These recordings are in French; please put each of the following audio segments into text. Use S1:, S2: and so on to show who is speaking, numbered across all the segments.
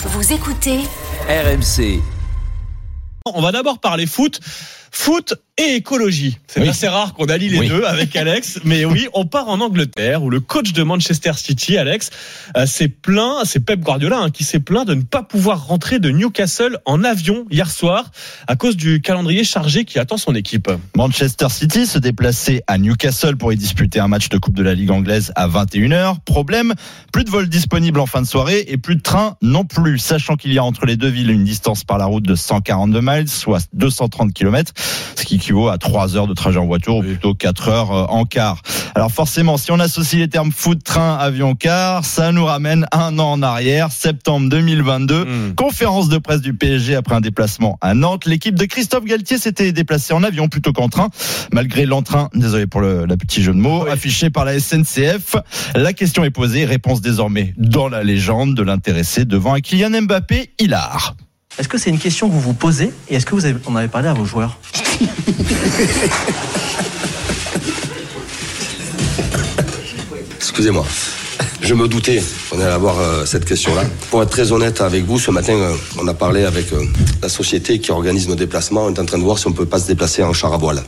S1: Vous écoutez
S2: RMC.
S3: On va d'abord parler foot. Foot et écologie. C'est
S4: Oui.
S3: assez rare qu'on allie les
S4: Oui.
S3: deux avec Alex, mais oui, on part en Angleterre où le coach de Manchester City, Alex, euh, s'est plaint, c'est Pep Guardiola hein, qui s'est plaint de ne pas pouvoir rentrer de Newcastle en avion hier soir à cause du calendrier chargé qui attend son équipe.
S4: Manchester City se déplaçait à Newcastle pour y disputer un match de Coupe de la Ligue anglaise à 21h. Problème, plus de vols disponibles en fin de soirée et plus de trains non plus, sachant qu'il y a entre les deux villes une distance par la route de 142 miles, soit 230 km, ce qui équivaut à 3 heures de trajet en voiture ou plutôt 4 heures euh, en car. Alors forcément, si on associe les termes foot, train, avion, car, ça nous ramène un an en arrière, septembre 2022.
S3: Hmm.
S4: Conférence de presse du PSG après un déplacement à Nantes. L'équipe de Christophe Galtier s'était déplacée en avion plutôt qu'en train, malgré l'entrain, désolé pour le la petit jeu de mots,
S3: Oui.
S4: affiché par la SNCF. La question est posée, réponse désormais dans la légende de l'intéressé devant un Kylian Mbappé hilar.
S5: Est-ce que c'est une question que vous vous posez et est-ce que vous avez, en avez parlé à vos joueurs?
S6: Excusez-moi. Je me doutais qu'on allait avoir euh, cette question-là. Pour être très honnête avec vous, ce matin, euh, on a parlé avec euh, la société qui organise nos déplacements. On est en train de voir si on peut pas se déplacer en char à voile.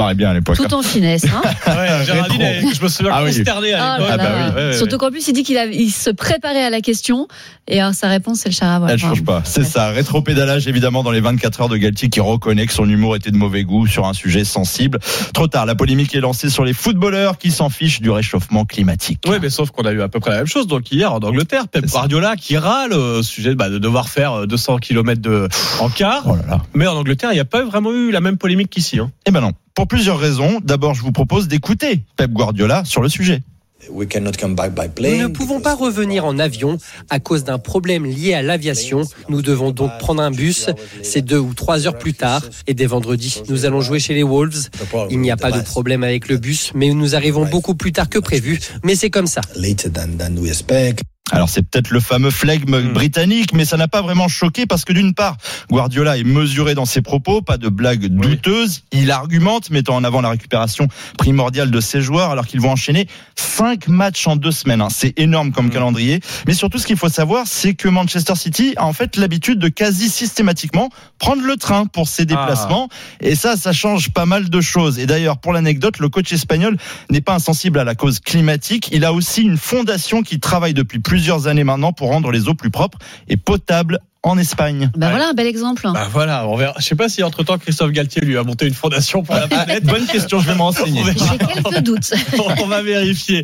S4: Marrait bien à l'époque.
S7: Tout en finesse. Hein
S3: Ouais, Géraldine, elle- je me souviens
S4: Ah oui.
S3: consterné à
S7: Oh
S3: l'époque.
S4: Ah bah oui.
S3: Ouais,
S7: Surtout qu'en plus, il dit qu'il il se préparait à la question et euh, sa réponse, c'est le char à voile.
S4: Elle change pas. C'est ça. Rétro-pédalage, évidemment, dans les 24 heures de Galtier qui reconnaît que son humour était de mauvais goût sur un sujet sensible. Trop tard. La polémique est lancée sur les footballeurs qui s'en fichent du réchauffement climatique.
S3: Oui, mais sauf qu'on a eu à peu près la même chose. Donc hier en Angleterre, Pep. Guardiola qui râle au sujet bah, de devoir faire euh, 200 km de en car.
S4: Oh là là.
S3: Mais en Angleterre, il n'y a pas vraiment eu la même polémique qu'ici. Hein.
S4: Eh ben non. Pour plusieurs raisons. D'abord, je vous propose d'écouter Pep Guardiola sur le sujet.
S8: Nous ne pouvons pas revenir en avion à cause d'un problème lié à l'aviation. Nous devons donc prendre un bus. C'est deux ou trois heures plus tard. Et dès vendredi, nous allons jouer chez les Wolves. Il n'y a pas de problème avec le bus, mais nous arrivons beaucoup plus tard que prévu. Mais c'est comme ça.
S4: Alors c'est peut-être le fameux flegme
S3: Hmm.
S4: britannique, mais ça n'a pas vraiment choqué parce que d'une part, Guardiola est mesuré dans ses propos, pas de blagues douteuses. Il argumente, mettant en avant la récupération primordiale de ses joueurs, alors qu'ils vont enchaîner cinq matchs en deux semaines. hein. C'est énorme comme
S3: Hmm.
S4: calendrier. Mais surtout, ce qu'il faut savoir, c'est que Manchester City a en fait l'habitude de quasi systématiquement prendre le train pour ses déplacements. Et ça, ça change pas mal de choses. Et d'ailleurs, pour l'anecdote, le coach espagnol n'est pas insensible à la cause climatique. Il a aussi une fondation qui travaille depuis plusieurs années maintenant pour rendre les eaux plus propres et potables en Espagne.
S7: Bah
S3: Ouais.
S7: voilà un bel exemple.
S3: Bah voilà, on verra. Je sais pas si entre temps Christophe Galtier lui a monté une fondation pour la planète.
S4: Bonne question, je vais me renseigner.
S7: J'ai quelques doutes.
S3: on va vérifier.